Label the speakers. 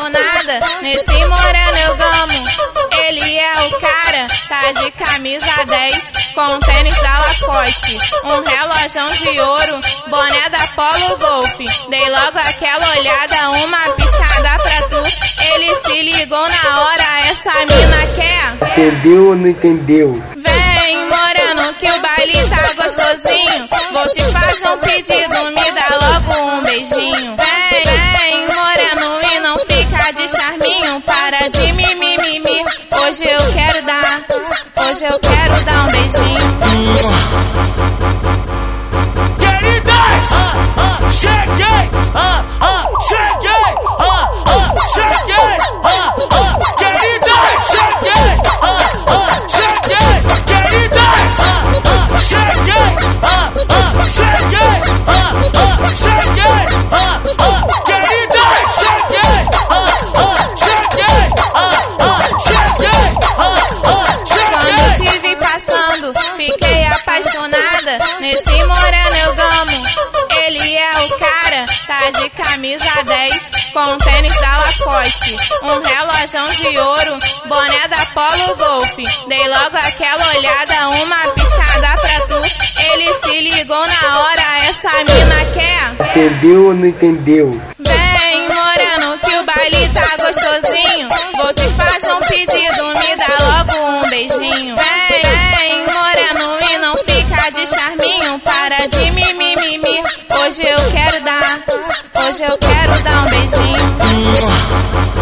Speaker 1: apaixonada. Nesse eu gamo. ele é o cara. Tá de camisa 10, com tênis da Lacoste. Um relógio de ouro, boné da Polo Golf. Dei logo aquela olhada, uma piscada pra tu. Ele se ligou na hora, essa mina quer.
Speaker 2: Entendeu ou não entendeu?
Speaker 1: Vem, moreno, que o baile tá gostosinho. Vou te fazer um pedido. Hoje eu quero dar, hoje eu quero dar um beijinho. Eu gamo. Ele é o cara, tá de camisa 10, com tênis da Lacoste, um relógio de ouro, boné da Polo Golf. Dei logo aquela olhada, uma piscada pra tu. Ele se ligou na hora, essa mina quer.
Speaker 2: Entendeu ou não entendeu?
Speaker 1: Vem, moreno, que o baile tá gostosinho. Vou Hoje eu quero dar, hoje eu quero dar um beijinho.